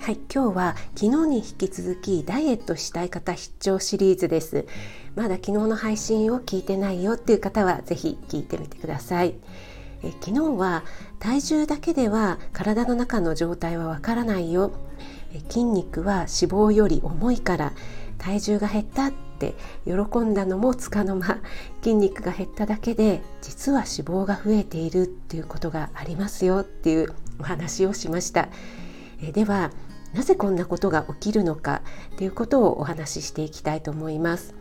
はい、今日は昨日に引き続きダイエットしたい方必聴シリーズです。まだ昨日の配信を聞いてないよっていう方はぜひ聞いてみてください。え昨日は体重だけでは体の中の状態はわからないよ。え筋肉は脂肪より重いから体重が減ったって喜んだのもつかの間筋肉が減っただけで実は脂肪が増えているっていうことがありますよっていうお話をしました。えではなぜこんなことが起きるのかということをお話ししていきたいと思います。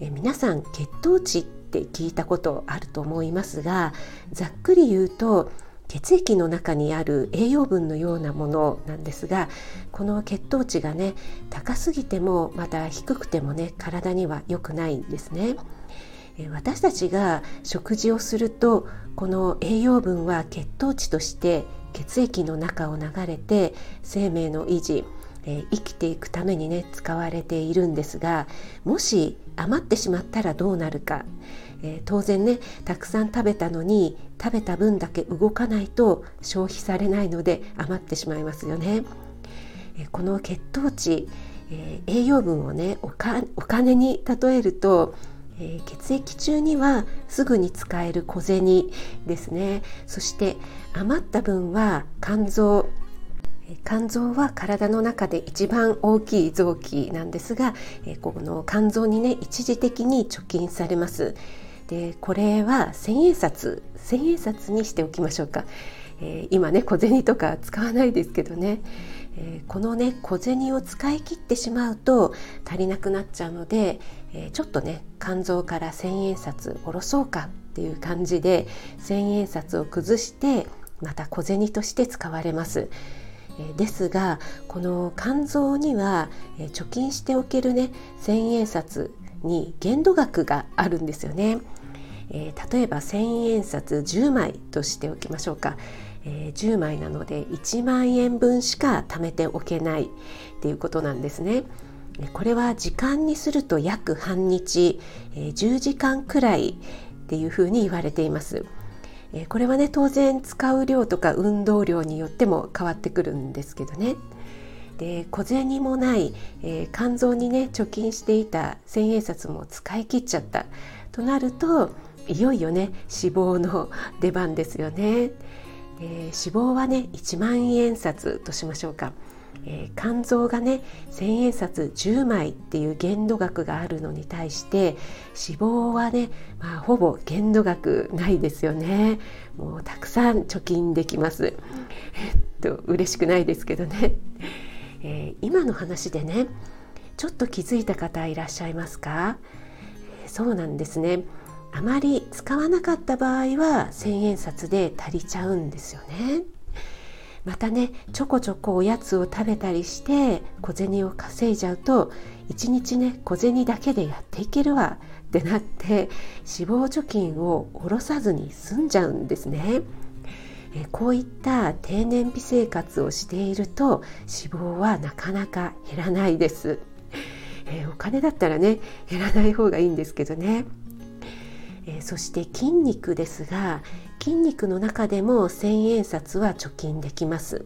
え皆さん血糖値って聞いたことあると思いますがざっくり言うと血液の中にある栄養分のようなものなんですがこの血糖値がね高すぎてもまた低くてもね体には良くないんですね。私たちが食事をするとこの栄養分は血糖値として血液の中を流れて生命の維持、えー、生きていくためにね使われているんですがもし余ってしまったらどうなるか、えー、当然ねたくさん食べたのに食べた分だけ動かないと消費されないので余ってしまいますよね。えー、この血糖値、え栄養分をねお金に例えるとえー、血液中にはすぐに使える小銭ですね。そして余った分は肝臓。肝臓は体の中で一番大きい臓器なんですが、え、この肝臓にね一時的に貯金されます。でこれは千円札。千円札にしておきましょうか、えー、今ね小銭とか使わないですけどね。えー、このね小銭を使い切ってしまうと足りなくなっちゃうので、えー、ちょっとね肝臓から千円札下ろそうかっていう感じで千円札を崩してまた小銭として使われます。ですがこの肝臓には、貯金しておけるね千円札に限度額があるんですよね。え例えば千円札10枚としておきましょうか。えー、10枚なので1万円分しか貯めておけないっていうことなんですね。これは時間にすると約半日、えー、10時間くらいっていうふうに言われています。えー、これはね当然使う量とか運動量によっても変わってくるんですけどね。で小銭もない、えー、肝臓にね貯金していた千円札も使い切っちゃったとなるといよいよね脂肪の出番ですよね。えー、脂肪はね1万円札としましょうか、えー、肝臓がね千円札10枚っていう限度額があるのに対して脂肪はね、まあ、ほぼ限度額ないですよね。もうたくさん貯金できます。えっと嬉しくないですけどね、えー、今の話でねちょっと気づいた方いらっしゃいますか？そうなんですね。あまり使わなかった場合は千円札で足りちゃうんですよね。またねちょこちょこおやつを食べたりして小銭を稼いじゃうと一日ね小銭だけでやっていけるわってなって脂肪貯金を下ろさずに済んじゃうんですね。えこういった低燃費生活をしていると脂肪はなかなか減らないです。えお金だったらね減らない方がいいんですけどね。えー、そして筋肉ですが筋肉の中でも千円札は貯金できます、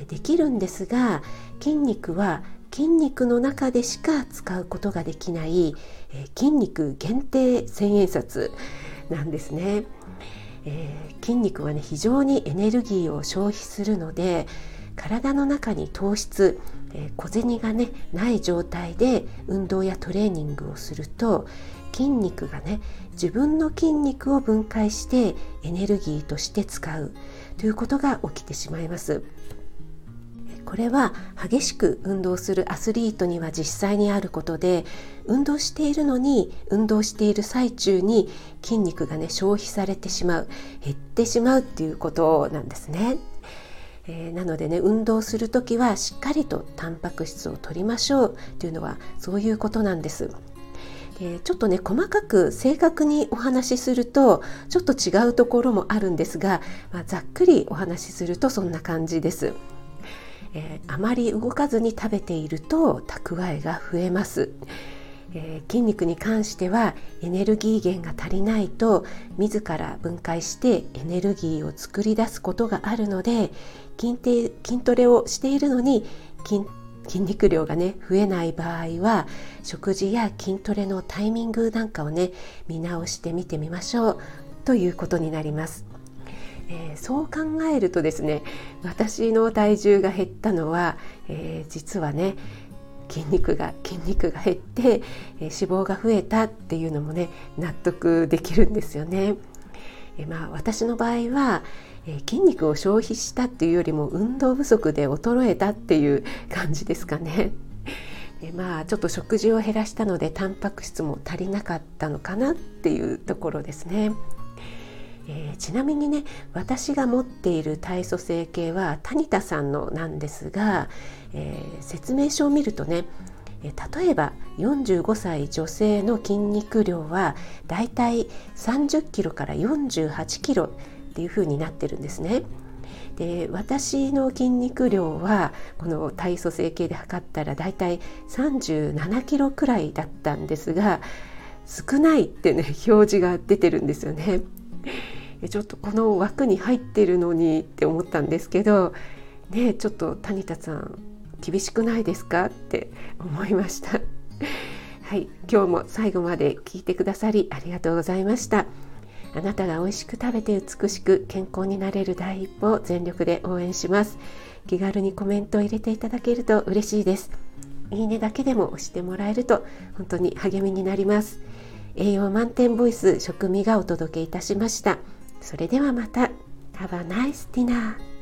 えできるんですが筋肉は筋肉の中でしか使うことができない、え筋肉限定千円札なんですね、えー、筋肉はね非常にエネルギーを消費するので体の中に糖質、えー、小銭がねない状態で運動やトレーニングをすると筋肉がね自分の筋肉を分解してエネルギーとして使うということが起きてしまいます。これは激しく運動するアスリートには実際にあることで運動しているのに運動している最中に筋肉がね消費されてしまう減ってしまうっていうことなんですね。えー、なのでね運動する時はしっかりとタンパク質を取りましょうというのはそういうことなんです。でちょっとね細かく正確にお話しするとちょっと違うところもあるんですが、まあ、ざっくりお話しするとそんな感じです。えー、あまり動かずに食べていると蓄えが増えます。えー、筋肉に関してはエネルギー源が足りないと自ら分解してエネルギーを作り出すことがあるので筋筋トレをしているのに筋筋肉量がね増えない場合は食事や筋トレのタイミングなんかをね見直してみてみましょうということになります。えー、そう考えるとですね私の体重が減ったのは、えー、実はね筋肉が筋肉が減って、え、脂肪が増えたっていうのもね納得できるんですよね。えまあ、私の場合は、え筋肉を消費したっていうよりも運動不足で衰えたっていう感じですかね。えまあちょっと食事を減らしたのでタンパク質も足りなかったのかなっていうところですね。ちなみにね私が持っている体組成計は谷田さんのなんですが、えー、説明書を見るとね例えば45歳女性の筋肉量はだいたい30キロから48キロっていう風になってるんですね。で私の筋肉量はこの体組成計で測ったらだいたい37キロくらいだったんですが少ないってね表示が出てるんですよね。ちょっとこの枠に入ってるのにって思ったんですけどねちょっと谷田さん厳しくないですかって 思いました。はい今日も最後まで聞いてくださりありがとうございました。あなたが美味しく食べて美しく健康になれる第一歩を全力で応援します。気軽にコメントを入れていただけると嬉しいです。いいねだけでも押してもらえると本当に励みになります。栄養満点ボイス食味がお届けいたしました。それではまた Have a nice dinner